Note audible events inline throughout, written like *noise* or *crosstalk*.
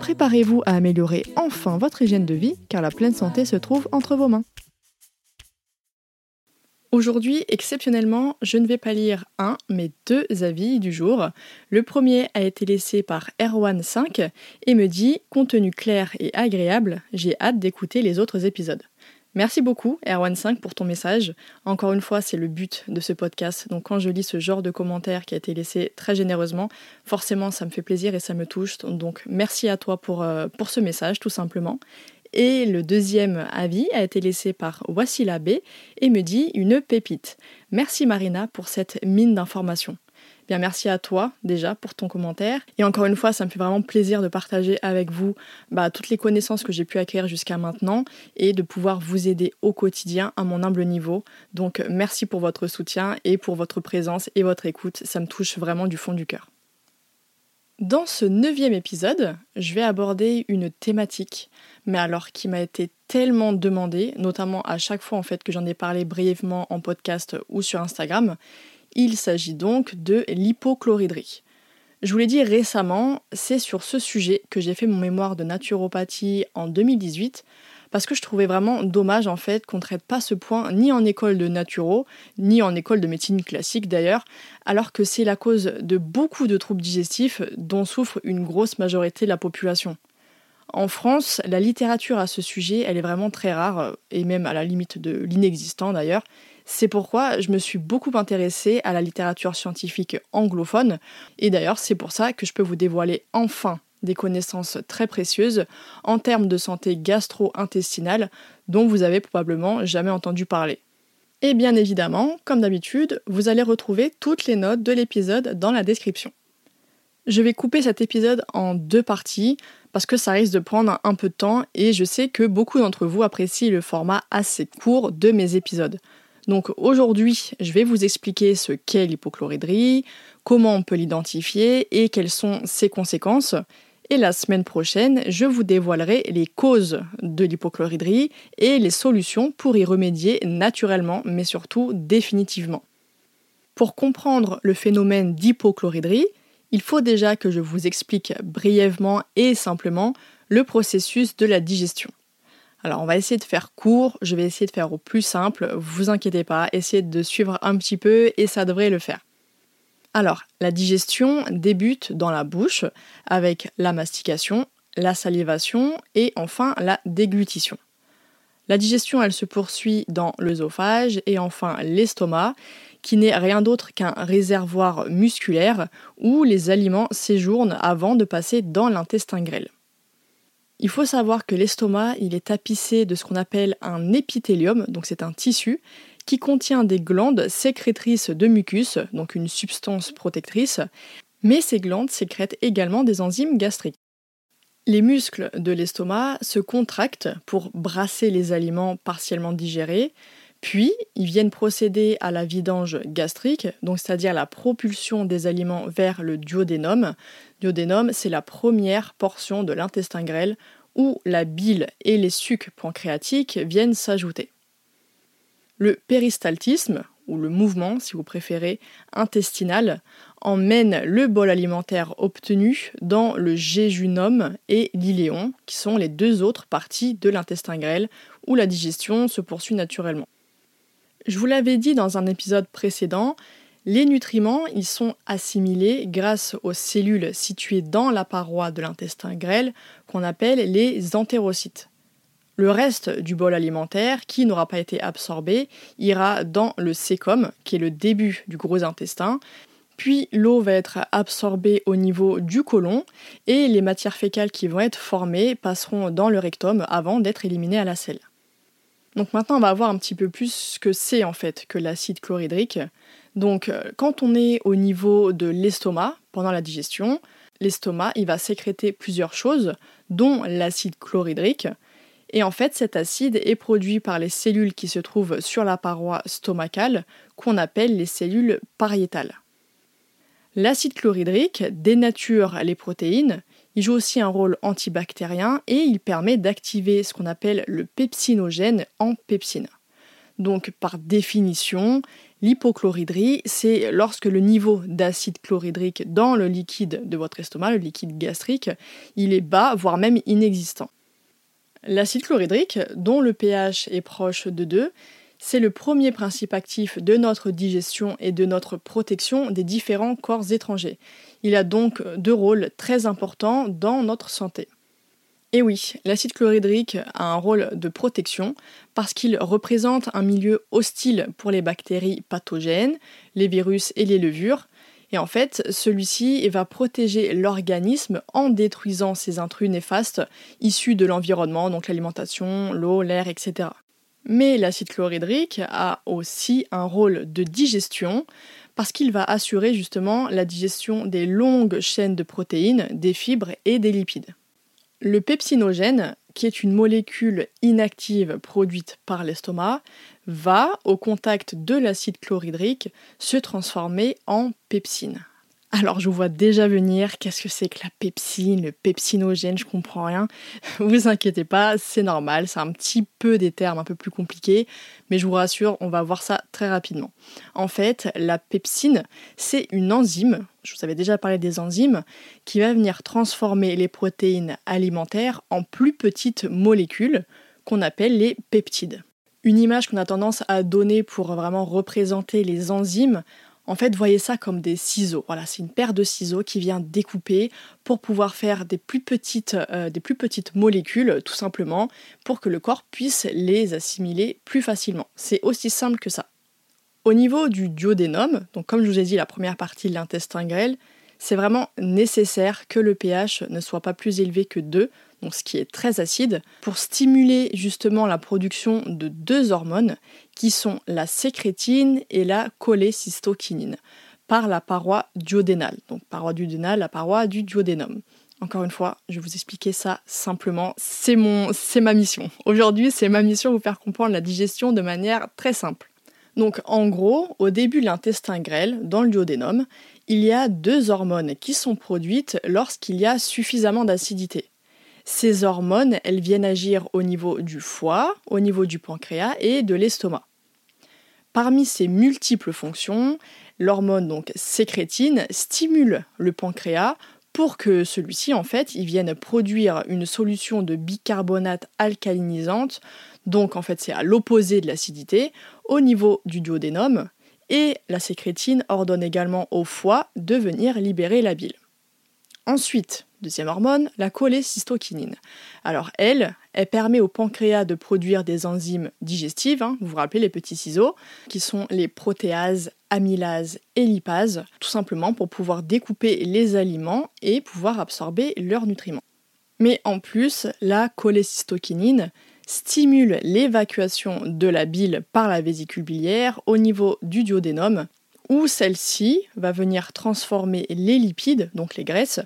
Préparez-vous à améliorer enfin votre hygiène de vie car la pleine santé se trouve entre vos mains. Aujourd'hui, exceptionnellement, je ne vais pas lire un, mais deux avis du jour. Le premier a été laissé par Erwan5 et me dit Contenu clair et agréable, j'ai hâte d'écouter les autres épisodes. Merci beaucoup, Erwan5, pour ton message. Encore une fois, c'est le but de ce podcast. Donc, quand je lis ce genre de commentaires qui a été laissé très généreusement, forcément, ça me fait plaisir et ça me touche. Donc, merci à toi pour, euh, pour ce message, tout simplement. Et le deuxième avis a été laissé par Wassila B et me dit une pépite. Merci Marina pour cette mine d'informations. Bien, merci à toi déjà pour ton commentaire. Et encore une fois, ça me fait vraiment plaisir de partager avec vous bah, toutes les connaissances que j'ai pu acquérir jusqu'à maintenant et de pouvoir vous aider au quotidien à mon humble niveau. Donc, merci pour votre soutien et pour votre présence et votre écoute. Ça me touche vraiment du fond du cœur. Dans ce neuvième épisode, je vais aborder une thématique, mais alors qui m'a été tellement demandée, notamment à chaque fois en fait que j'en ai parlé brièvement en podcast ou sur Instagram. Il s'agit donc de l'hypochloridrie. Je vous l'ai dit récemment, c'est sur ce sujet que j'ai fait mon mémoire de naturopathie en 2018 parce que je trouvais vraiment dommage en fait qu'on ne traite pas ce point ni en école de naturo, ni en école de médecine classique d'ailleurs, alors que c'est la cause de beaucoup de troubles digestifs dont souffre une grosse majorité de la population. En France, la littérature à ce sujet, elle est vraiment très rare, et même à la limite de l'inexistant d'ailleurs. C'est pourquoi je me suis beaucoup intéressée à la littérature scientifique anglophone, et d'ailleurs c'est pour ça que je peux vous dévoiler enfin des connaissances très précieuses en termes de santé gastro-intestinale dont vous avez probablement jamais entendu parler. Et bien évidemment, comme d'habitude, vous allez retrouver toutes les notes de l'épisode dans la description. Je vais couper cet épisode en deux parties parce que ça risque de prendre un peu de temps et je sais que beaucoup d'entre vous apprécient le format assez court de mes épisodes. Donc aujourd'hui, je vais vous expliquer ce qu'est l'hypochloridrie, comment on peut l'identifier et quelles sont ses conséquences. Et la semaine prochaine, je vous dévoilerai les causes de l'hypochloridrie et les solutions pour y remédier naturellement, mais surtout définitivement. Pour comprendre le phénomène d'hypochloridrie, il faut déjà que je vous explique brièvement et simplement le processus de la digestion. Alors on va essayer de faire court, je vais essayer de faire au plus simple, vous inquiétez pas, essayez de suivre un petit peu et ça devrait le faire. Alors, la digestion débute dans la bouche avec la mastication, la salivation et enfin la déglutition. La digestion, elle se poursuit dans l'œsophage et enfin l'estomac, qui n'est rien d'autre qu'un réservoir musculaire où les aliments séjournent avant de passer dans l'intestin grêle. Il faut savoir que l'estomac, il est tapissé de ce qu'on appelle un épithélium, donc c'est un tissu qui contient des glandes sécrétrices de mucus, donc une substance protectrice, mais ces glandes sécrètent également des enzymes gastriques. Les muscles de l'estomac se contractent pour brasser les aliments partiellement digérés, puis ils viennent procéder à la vidange gastrique, donc c'est-à-dire la propulsion des aliments vers le duodénum. Duodénum, c'est la première portion de l'intestin grêle où la bile et les sucs pancréatiques viennent s'ajouter. Le péristaltisme, ou le mouvement, si vous préférez, intestinal, emmène le bol alimentaire obtenu dans le jéjunum et l'iléon, qui sont les deux autres parties de l'intestin grêle, où la digestion se poursuit naturellement. Je vous l'avais dit dans un épisode précédent, les nutriments, sont assimilés grâce aux cellules situées dans la paroi de l'intestin grêle qu'on appelle les entérocytes. Le reste du bol alimentaire, qui n'aura pas été absorbé, ira dans le sécom, qui est le début du gros intestin. Puis l'eau va être absorbée au niveau du côlon et les matières fécales qui vont être formées passeront dans le rectum avant d'être éliminées à la selle. Maintenant on va voir un petit peu plus ce que c'est en fait que l'acide chlorhydrique. Donc euh, quand on est au niveau de l'estomac pendant la digestion, l'estomac il va sécréter plusieurs choses dont l'acide chlorhydrique et en fait, cet acide est produit par les cellules qui se trouvent sur la paroi stomacale, qu'on appelle les cellules pariétales. L'acide chlorhydrique dénature les protéines, il joue aussi un rôle antibactérien et il permet d'activer ce qu'on appelle le pepsinogène en pepsine. Donc par définition, l'hypochlorhydrie, c'est lorsque le niveau d'acide chlorhydrique dans le liquide de votre estomac, le liquide gastrique, il est bas, voire même inexistant. L'acide chlorhydrique, dont le pH est proche de 2, c'est le premier principe actif de notre digestion et de notre protection des différents corps étrangers. Il a donc deux rôles très importants dans notre santé. Et oui, l'acide chlorhydrique a un rôle de protection parce qu'il représente un milieu hostile pour les bactéries pathogènes, les virus et les levures, et en fait, celui-ci va protéger l'organisme en détruisant ces intrus néfastes issus de l'environnement, donc l'alimentation, l'eau, l'air, etc. Mais l'acide chlorhydrique a aussi un rôle de digestion parce qu'il va assurer justement la digestion des longues chaînes de protéines, des fibres et des lipides. Le pepsinogène, qui est une molécule inactive produite par l'estomac, va, au contact de l'acide chlorhydrique, se transformer en pepsine. Alors je vous vois déjà venir, qu'est-ce que c'est que la pepsine, le pepsinogène, je comprends rien. *laughs* Vous inquiétez pas, c'est normal, c'est un petit peu des termes un peu plus compliqués, mais je vous rassure, on va voir ça très rapidement. En fait, la pepsine, c'est une enzyme, je vous avais déjà parlé des enzymes, qui va venir transformer les protéines alimentaires en plus petites molécules qu'on appelle les peptides. Une image qu'on a tendance à donner pour vraiment représenter les enzymes, en fait, voyez ça comme des ciseaux. Voilà, c'est une paire de ciseaux qui vient découper pour pouvoir faire des plus petites, euh, des plus petites molécules, tout simplement, pour que le corps puisse les assimiler plus facilement. C'est aussi simple que ça. Au niveau du duodénum, donc comme je vous ai dit, la première partie de l'intestin grêle, c'est vraiment nécessaire que le pH ne soit pas plus élevé que 2, ce qui est très acide, pour stimuler justement la production de deux hormones qui sont la sécrétine et la cholécystokinine par la paroi duodénale. Donc paroi duodénale, la paroi du duodénum. Encore une fois, je vais vous expliquer ça simplement. C'est c'est ma mission. Aujourd'hui, c'est ma mission de vous faire comprendre la digestion de manière très simple. Donc en gros, au début de l'intestin grêle, dans le duodénum, il y a deux hormones qui sont produites lorsqu'il y a suffisamment d'acidité. Ces hormones, elles viennent agir au niveau du foie, au niveau du pancréas et de l'estomac. Parmi ces multiples fonctions, l'hormone donc sécrétine stimule le pancréas pour que celui-ci en fait, vienne produire une solution de bicarbonate alcalinisante. Donc en fait, c'est à l'opposé de l'acidité au niveau du duodénum et la sécrétine ordonne également au foie de venir libérer la bile. Ensuite, deuxième hormone, la cholécystokinine. Alors elle, elle permet au pancréas de produire des enzymes digestives, hein, vous vous rappelez les petits ciseaux, qui sont les protéases, amylases et lipases, tout simplement pour pouvoir découper les aliments et pouvoir absorber leurs nutriments. Mais en plus, la cholécystokinine stimule l'évacuation de la bile par la vésicule biliaire au niveau du duodénum où celle-ci va venir transformer les lipides, donc les graisses,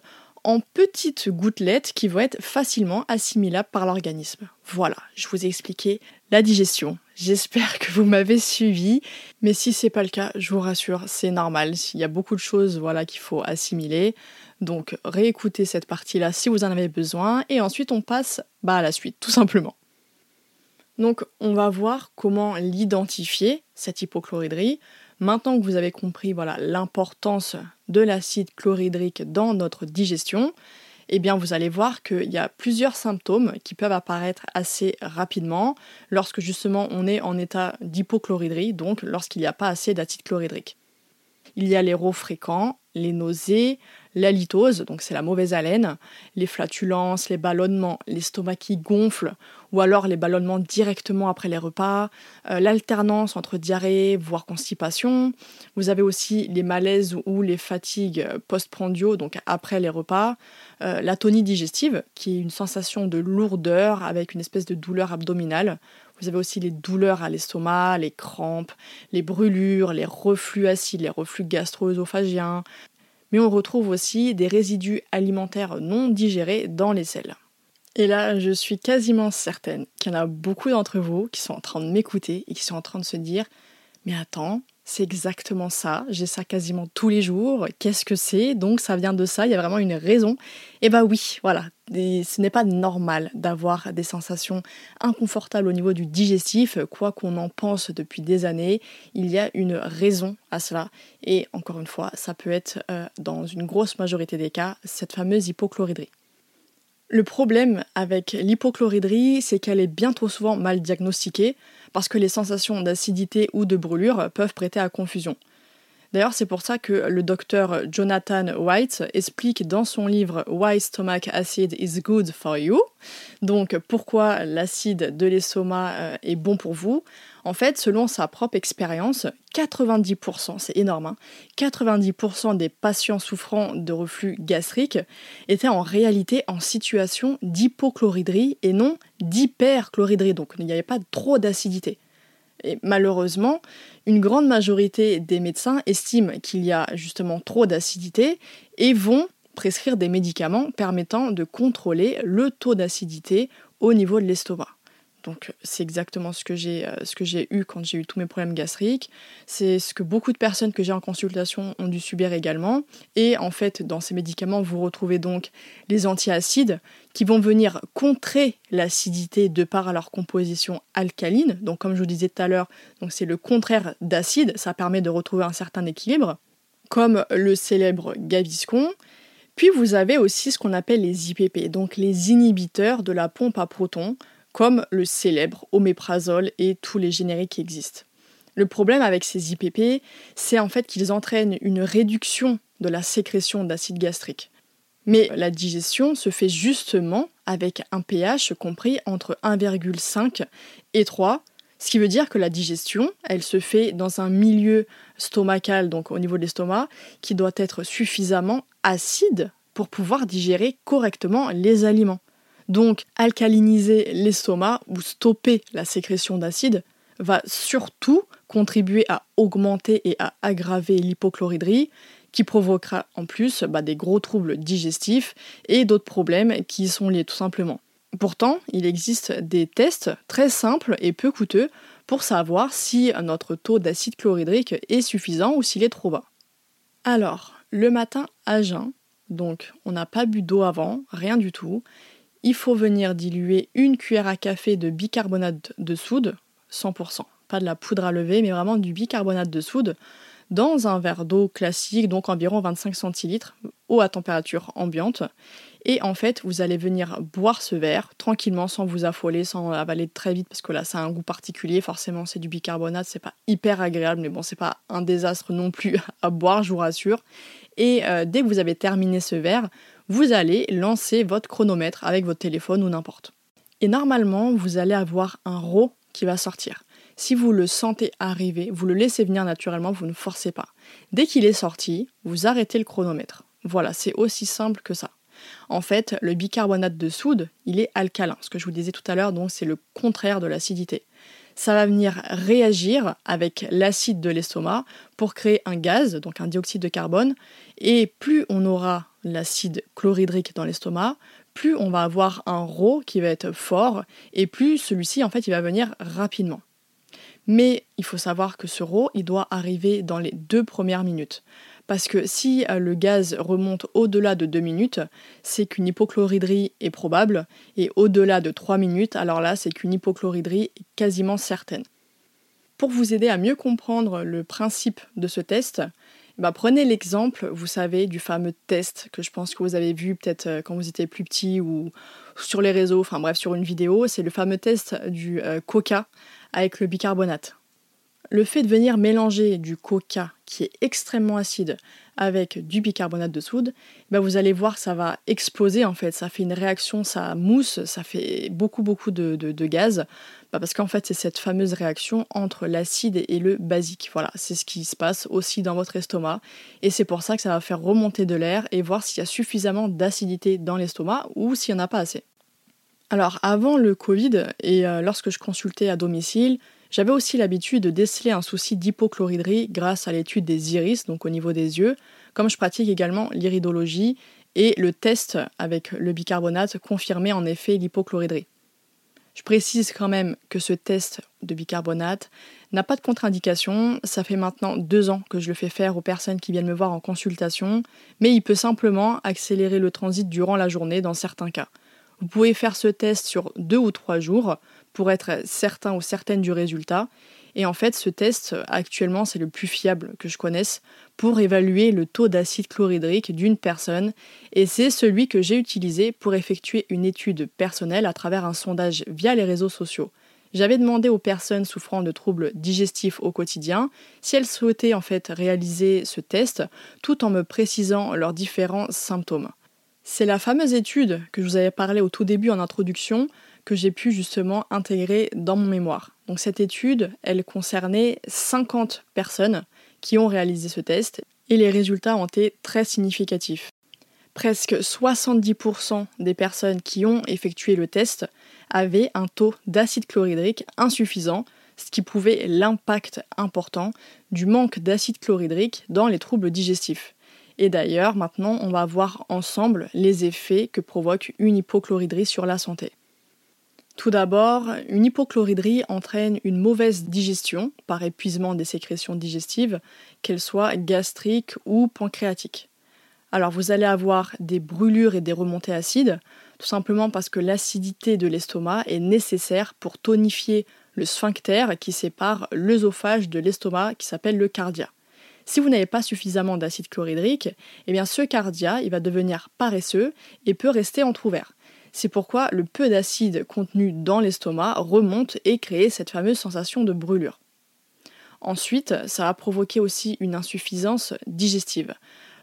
en petites gouttelettes qui vont être facilement assimilables par l'organisme. Voilà, je vous ai expliqué la digestion. J'espère que vous m'avez suivi, mais si c'est pas le cas, je vous rassure, c'est normal. Il y a beaucoup de choses voilà qu'il faut assimiler. Donc réécoutez cette partie-là si vous en avez besoin et ensuite on passe bah, à la suite tout simplement. Donc on va voir comment l'identifier cette hypochlorhydrie. Maintenant que vous avez compris voilà l'importance de l'acide chlorhydrique dans notre digestion, eh bien vous allez voir qu'il y a plusieurs symptômes qui peuvent apparaître assez rapidement lorsque justement on est en état d'hypochlorhydrie, donc lorsqu'il n'y a pas assez d'acide chlorhydrique. Il y a les rots fréquents, les nausées, la litose, donc c'est la mauvaise haleine, les flatulences, les ballonnements, l'estomac qui gonfle, ou alors les ballonnements directement après les repas, euh, l'alternance entre diarrhée, voire constipation. Vous avez aussi les malaises ou les fatigues postprandiaux, donc après les repas, euh, l'atonie digestive, qui est une sensation de lourdeur avec une espèce de douleur abdominale. Vous avez aussi les douleurs à l'estomac, les crampes, les brûlures, les reflux acides, les reflux gastro-œsophagiens. Mais on retrouve aussi des résidus alimentaires non digérés dans les selles. Et là, je suis quasiment certaine qu'il y en a beaucoup d'entre vous qui sont en train de m'écouter et qui sont en train de se dire Mais attends, c'est exactement ça, j'ai ça quasiment tous les jours, qu'est-ce que c'est? Donc ça vient de ça, il y a vraiment une raison. Et bah oui, voilà, ce n'est pas normal d'avoir des sensations inconfortables au niveau du digestif, quoi qu'on en pense depuis des années, il y a une raison à cela. Et encore une fois, ça peut être, euh, dans une grosse majorité des cas, cette fameuse hypochloridrie. Le problème avec l'hypochloridrie, c'est qu'elle est bien trop souvent mal diagnostiquée parce que les sensations d'acidité ou de brûlure peuvent prêter à confusion. D'ailleurs, c'est pour ça que le docteur Jonathan White explique dans son livre Why Stomach Acid is Good for You, donc pourquoi l'acide de l'estomac euh, est bon pour vous. En fait, selon sa propre expérience, 90%, c'est énorme, 90% hein, des patients souffrant de reflux gastrique étaient en réalité en situation d'hypochloridrie et non d'hyperchloridrie, donc il n'y avait pas trop d'acidité. Et malheureusement, une grande majorité des médecins estiment qu'il y a justement trop d'acidité et vont prescrire des médicaments permettant de contrôler le taux d'acidité au niveau de l'estomac. Donc c'est exactement ce que j'ai euh, ce que j'ai eu quand j'ai eu tous mes problèmes gastriques. C'est ce que beaucoup de personnes que j'ai en consultation ont dû subir également. Et en fait, dans ces médicaments, vous retrouvez donc les antiacides qui vont venir contrer l'acidité de par leur composition alcaline. Donc comme je vous disais tout à l'heure, c'est le contraire d'acide, ça permet de retrouver un certain équilibre, comme le célèbre Gaviscon. Puis vous avez aussi ce qu'on appelle les IPP, donc les inhibiteurs de la pompe à protons comme le célèbre oméprazole et tous les génériques qui existent. Le problème avec ces IPP, c'est en fait qu'ils entraînent une réduction de la sécrétion d'acide gastrique. Mais la digestion se fait justement avec un pH compris entre 1,5 et 3, ce qui veut dire que la digestion, elle se fait dans un milieu stomacal, donc au niveau de l'estomac, qui doit être suffisamment acide pour pouvoir digérer correctement les aliments. Donc alcaliniser l'estomac ou stopper la sécrétion d'acide va surtout contribuer à augmenter et à aggraver l'hypochloridrie qui provoquera en plus bah, des gros troubles digestifs et d'autres problèmes qui y sont liés tout simplement. Pourtant, il existe des tests très simples et peu coûteux pour savoir si notre taux d'acide chlorhydrique est suffisant ou s'il est trop bas. Alors, le matin à jeun, donc on n'a pas bu d'eau avant, rien du tout, il faut venir diluer une cuillère à café de bicarbonate de soude, 100%, pas de la poudre à lever, mais vraiment du bicarbonate de soude, dans un verre d'eau classique, donc environ 25 centilitres, eau à température ambiante. Et en fait, vous allez venir boire ce verre tranquillement, sans vous affoler, sans avaler très vite, parce que là, ça a un goût particulier. Forcément, c'est du bicarbonate, c'est pas hyper agréable, mais bon, c'est pas un désastre non plus *laughs* à boire, je vous rassure. Et euh, dès que vous avez terminé ce verre, vous allez lancer votre chronomètre avec votre téléphone ou n'importe. Et normalement, vous allez avoir un RAW qui va sortir. Si vous le sentez arriver, vous le laissez venir naturellement, vous ne forcez pas. Dès qu'il est sorti, vous arrêtez le chronomètre. Voilà, c'est aussi simple que ça. En fait, le bicarbonate de soude, il est alcalin. Ce que je vous disais tout à l'heure, donc c'est le contraire de l'acidité. Ça va venir réagir avec l'acide de l'estomac pour créer un gaz, donc un dioxyde de carbone. Et plus on aura l'acide chlorhydrique dans l'estomac, plus on va avoir un RO qui va être fort et plus celui-ci en fait il va venir rapidement. Mais il faut savoir que ce RO il doit arriver dans les deux premières minutes. Parce que si euh, le gaz remonte au-delà de deux minutes, c'est qu'une hypochloridrie est probable, et au-delà de trois minutes, alors là, c'est qu'une hypochloridrie est quasiment certaine. Pour vous aider à mieux comprendre le principe de ce test, bah, prenez l'exemple, vous savez, du fameux test que je pense que vous avez vu peut-être euh, quand vous étiez plus petit ou sur les réseaux, enfin bref, sur une vidéo. C'est le fameux test du euh, coca avec le bicarbonate. Le fait de venir mélanger du coca qui est extrêmement acide avec du bicarbonate de soude, bah vous allez voir ça va exploser en fait, ça fait une réaction, ça mousse, ça fait beaucoup beaucoup de, gaz, bah parce qu'en fait c'est cette fameuse réaction entre l'acide et le basique. Voilà, c'est ce qui se passe aussi dans votre estomac et c'est pour ça que ça va faire remonter de l'air et voir s'il y a suffisamment d'acidité dans l'estomac ou s'il n'y en a pas assez. Alors avant le Covid et euh, lorsque je consultais à domicile, j'avais aussi l'habitude de déceler un souci d'hypochloridrie grâce à l'étude des iris, donc au niveau des yeux, comme je pratique également l'iridologie et le test avec le bicarbonate confirmait en effet l'hypochloridrie. Je précise quand même que ce test de bicarbonate n'a pas de contre-indication. Ça fait maintenant deux ans que je le fais faire aux personnes qui viennent me voir en consultation, mais il peut simplement accélérer le transit durant la journée dans certains cas. Vous pouvez faire ce test sur deux ou trois jours pour être certain ou certaine du résultat. Et en fait, ce test, actuellement, c'est le plus fiable que je connaisse pour évaluer le taux d'acide chlorhydrique d'une personne. Et c'est celui que j'ai utilisé pour effectuer une étude personnelle à travers un sondage via les réseaux sociaux. J'avais demandé aux personnes souffrant de troubles digestifs au quotidien si elles souhaitaient en fait réaliser ce test tout en me précisant leurs différents symptômes. C'est la fameuse étude que je vous avais parlé au tout début en introduction que j'ai pu justement intégrer dans mon mémoire. Donc cette étude, elle concernait 50 personnes qui ont réalisé ce test et les résultats ont été très significatifs. Presque 70% des personnes qui ont effectué le test avaient un taux d'acide chlorhydrique insuffisant, ce qui prouvait l'impact important du manque d'acide chlorhydrique dans les troubles digestifs. Et d'ailleurs, maintenant, on va voir ensemble les effets que provoque une hypochloridrie sur la santé. Tout d'abord, une hypochloridrie entraîne une mauvaise digestion par épuisement des sécrétions digestives, qu'elles soient gastriques ou pancréatiques. Alors vous allez avoir des brûlures et des remontées acides, tout simplement parce que l'acidité de l'estomac est nécessaire pour tonifier le sphincter qui sépare l'œsophage de l'estomac qui s'appelle le cardia. Si vous n'avez pas suffisamment d'acide chlorhydrique, eh bien ce cardia va devenir paresseux et peut rester entrouvert. C'est pourquoi le peu d'acide contenu dans l'estomac remonte et crée cette fameuse sensation de brûlure. Ensuite, ça va provoquer aussi une insuffisance digestive.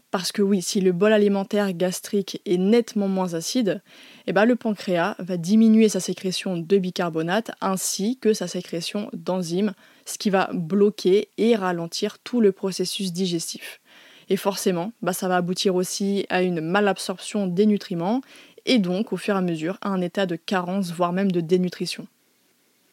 Parce que oui, si le bol alimentaire gastrique est nettement moins acide, eh ben le pancréas va diminuer sa sécrétion de bicarbonate ainsi que sa sécrétion d'enzymes, ce qui va bloquer et ralentir tout le processus digestif. Et forcément, bah, ça va aboutir aussi à une malabsorption des nutriments et donc au fur et à mesure à un état de carence, voire même de dénutrition.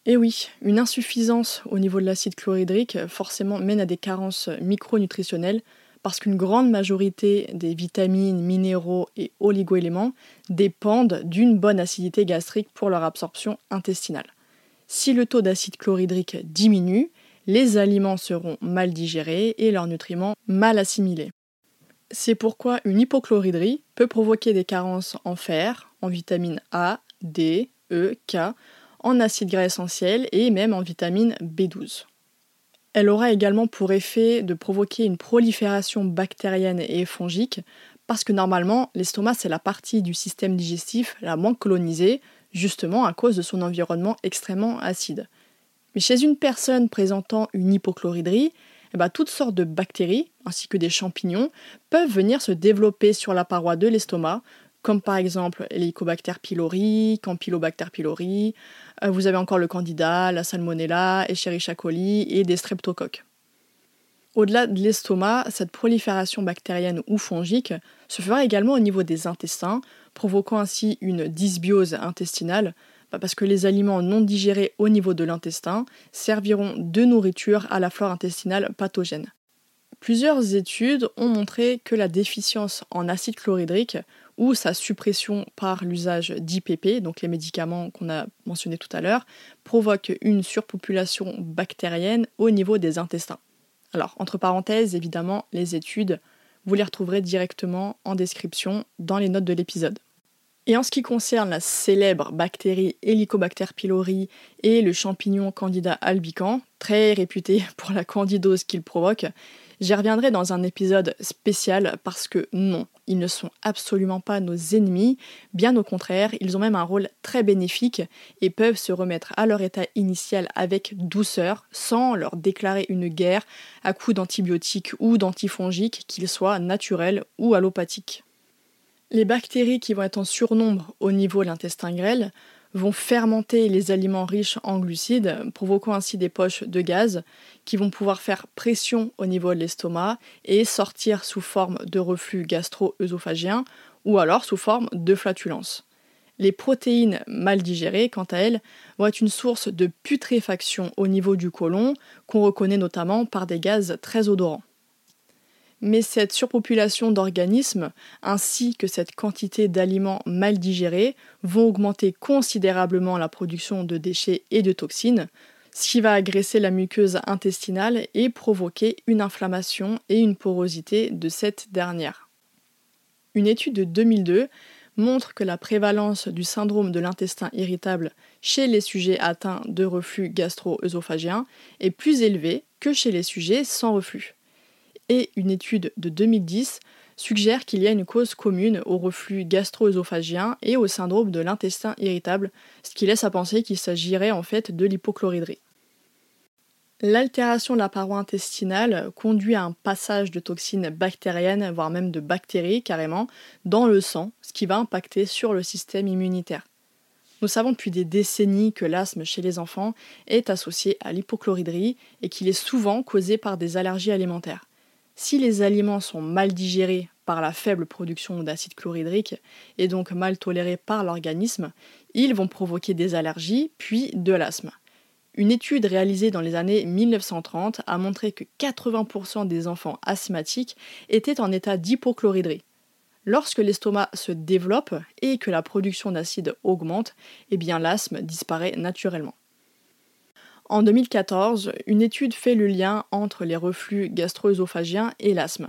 Et oui, une insuffisance au niveau de l'acide chlorhydrique forcément mène à des carences micronutritionnelles parce qu'une grande majorité des vitamines, minéraux et oligoéléments dépendent d'une bonne acidité gastrique pour leur absorption intestinale. Si le taux d'acide chlorhydrique diminue, les aliments seront mal digérés et leurs nutriments mal assimilés. C'est pourquoi une hypochloridrie peut provoquer des carences en fer, en vitamine A, D, E, K, en acides gras essentiels et même en vitamine B12. Elle aura également pour effet de provoquer une prolifération bactérienne et fongique, parce que normalement, l'estomac, c'est la partie du système digestif la moins colonisée, justement à cause de son environnement extrêmement acide. Mais chez une personne présentant une hypochloridrie, eh ben, toutes sortes de bactéries, ainsi que des champignons, peuvent venir se développer sur la paroi de l'estomac, comme par exemple l'Helicobacter pylori, Campylobacter pylori, euh, vous avez encore le Candida, la Salmonella, Escherichia coli et des streptocoques. Au-delà de l'estomac, cette prolifération bactérienne ou fongique se fera également au niveau des intestins, provoquant ainsi une dysbiose intestinale, bah, parce que les aliments non digérés au niveau de l'intestin serviront de nourriture à la flore intestinale pathogène. Plusieurs études ont montré que la déficience en acide chlorhydrique ou sa suppression par l'usage d'IPP, donc les médicaments qu'on a mentionnés tout à l'heure, provoque une surpopulation bactérienne au niveau des intestins. Alors, entre parenthèses, évidemment, les études, vous les retrouverez directement en description dans les notes de l'épisode. Et en ce qui concerne la célèbre bactérie Helicobacter pylori et le champignon Candida albicans, très réputé *laughs* pour la candidose qu'il provoque, j'y reviendrai dans un épisode spécial parce que non, ils ne sont absolument pas nos ennemis, bien au contraire, ils ont même un rôle très bénéfique et peuvent se remettre à leur état initial avec douceur, sans leur déclarer une guerre à coups d'antibiotiques ou d'antifongiques, qu'ils soient naturels ou allopathiques. Les bactéries qui vont être en surnombre au niveau de l'intestin grêle vont fermenter les aliments riches en glucides, provoquant ainsi des poches de gaz qui vont pouvoir faire pression au niveau de l'estomac et sortir sous forme de reflux gastro-œsophagien ou alors sous forme de flatulence. Les protéines mal digérées, quant à elles, vont être une source de putréfaction au niveau du côlon, qu'on reconnaît notamment par des gaz très odorants. Mais cette surpopulation d'organismes ainsi que cette quantité d'aliments mal digérés vont augmenter considérablement la production de déchets et de toxines, ce qui va agresser la muqueuse intestinale et provoquer une inflammation et une porosité de cette dernière. Une étude de 2002 montre que la prévalence du syndrome de l'intestin irritable chez les sujets atteints de reflux gastro-œsophagien est plus élevée que chez les sujets sans reflux et une étude de 2010 suggère qu'il y a une cause commune au reflux gastro-œsophagien et au syndrome de l'intestin irritable, ce qui laisse à penser qu'il s'agirait en fait de l'hypochloridrie. L'altération de la paroi intestinale conduit à un passage de toxines bactériennes, voire même de bactéries carrément, dans le sang, ce qui va impacter sur le système immunitaire. Nous savons depuis des décennies que l'asthme chez les enfants est associé à l'hypochloridrie et qu'il est souvent causé par des allergies alimentaires. Si les aliments sont mal digérés par la faible production d'acide chlorhydrique et donc mal tolérés par l'organisme, ils vont provoquer des allergies puis de l'asthme. Une étude réalisée dans les années 1930 a montré que 80% des enfants asthmatiques étaient en état d'hypochloridrie. Lorsque l'estomac se développe et que la production d'acide augmente, eh l'asthme disparaît naturellement. En 2014, une étude fait le lien entre les reflux gastro-œsophagiens et l'asthme.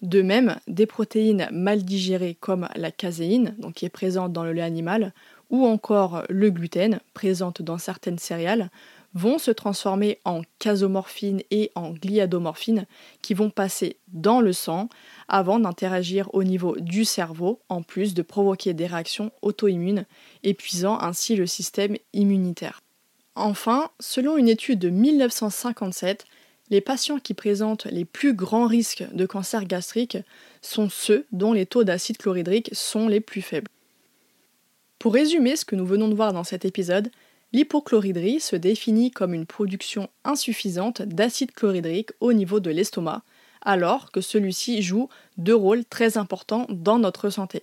De même, des protéines mal digérées comme la caséine, donc qui est présente dans le lait animal, ou encore le gluten, présente dans certaines céréales, vont se transformer en casomorphine et en gliadomorphine qui vont passer dans le sang avant d'interagir au niveau du cerveau, en plus de provoquer des réactions auto-immunes, épuisant ainsi le système immunitaire. Enfin, selon une étude de 1957, les patients qui présentent les plus grands risques de cancer gastrique sont ceux dont les taux d'acide chlorhydrique sont les plus faibles. Pour résumer ce que nous venons de voir dans cet épisode, l'hypochloridrie se définit comme une production insuffisante d'acide chlorhydrique au niveau de l'estomac, alors que celui-ci joue deux rôles très importants dans notre santé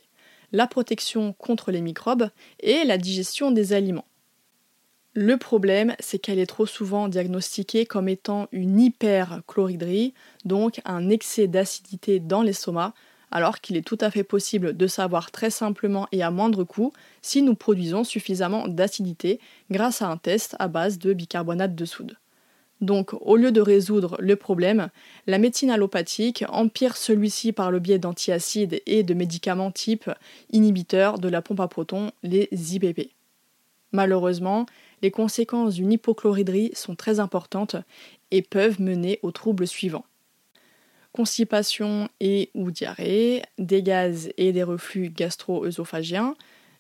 la protection contre les microbes et la digestion des aliments. Le problème, c'est qu'elle est trop souvent diagnostiquée comme étant une hyperchloridrie, donc un excès d'acidité dans l'estomac, alors qu'il est tout à fait possible de savoir très simplement et à moindre coût si nous produisons suffisamment d'acidité grâce à un test à base de bicarbonate de soude. Donc, au lieu de résoudre le problème, la médecine allopathique empire celui-ci par le biais d'antiacides et de médicaments type inhibiteurs de la pompe à protons, les IPP. Malheureusement, les conséquences d'une hypochloridrie sont très importantes et peuvent mener aux troubles suivants. Constipation et ou diarrhée, des gaz et des reflux gastro-œsophagiens,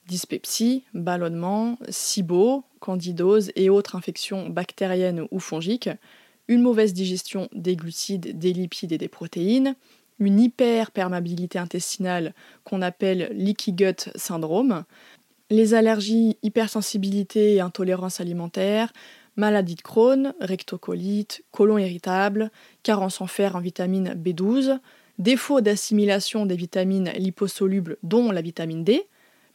dyspepsie, ballonnement, SIBO, candidose et autres infections bactériennes ou fongiques, une mauvaise digestion des glucides, des lipides et des protéines, une hyperperméabilité intestinale qu'on appelle leaky gut syndrome, les allergies, hypersensibilité et intolérance alimentaire, maladie de Crohn, rectocolite, côlon irritable, carence en fer en vitamine B12, défaut d'assimilation des vitamines liposolubles dont la vitamine D,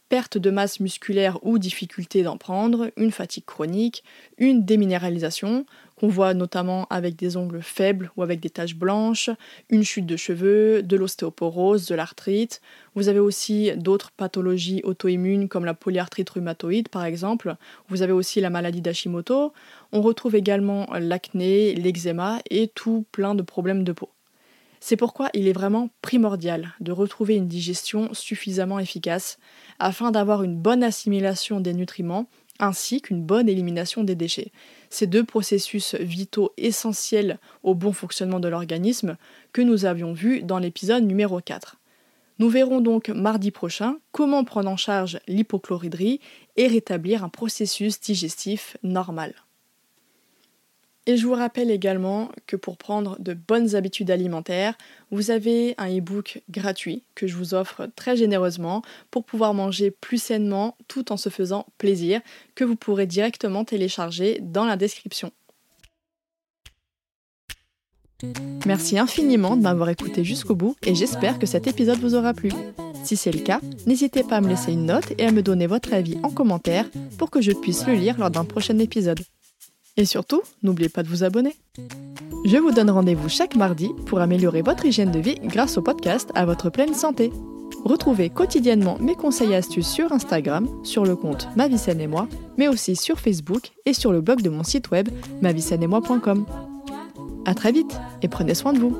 perte de masse musculaire ou difficulté d'en prendre, une fatigue chronique, une déminéralisation, qu'on voit notamment avec des ongles faibles ou avec des taches blanches, une chute de cheveux, de l'ostéoporose, de l'arthrite. Vous avez aussi d'autres pathologies auto-immunes comme la polyarthrite rhumatoïde par exemple. Vous avez aussi la maladie d'Hashimoto. On retrouve également l'acné, l'eczéma et tout plein de problèmes de peau. C'est pourquoi il est vraiment primordial de retrouver une digestion suffisamment efficace afin d'avoir une bonne assimilation des nutriments ainsi qu'une bonne élimination des déchets. Ces deux processus vitaux essentiels au bon fonctionnement de l'organisme que nous avions vus dans l'épisode numéro 4. Nous verrons donc mardi prochain comment prendre en charge l'hypochloridrie et rétablir un processus digestif normal. Et je vous rappelle également que pour prendre de bonnes habitudes alimentaires, vous avez un e-book gratuit que je vous offre très généreusement pour pouvoir manger plus sainement tout en se faisant plaisir, que vous pourrez directement télécharger dans la description. Merci infiniment de m'avoir écouté jusqu'au bout et j'espère que cet épisode vous aura plu. Si c'est le cas, n'hésitez pas à me laisser une note et à me donner votre avis en commentaire pour que je puisse le lire lors d'un prochain épisode. Et surtout, n'oubliez pas de vous abonner. Je vous donne rendez-vous chaque mardi pour améliorer votre hygiène de vie grâce au podcast à votre pleine santé. Retrouvez quotidiennement mes conseils et astuces sur Instagram, sur le compte Ma et moi, mais aussi sur Facebook et sur le blog de mon site web moi.com. À très vite et prenez soin de vous.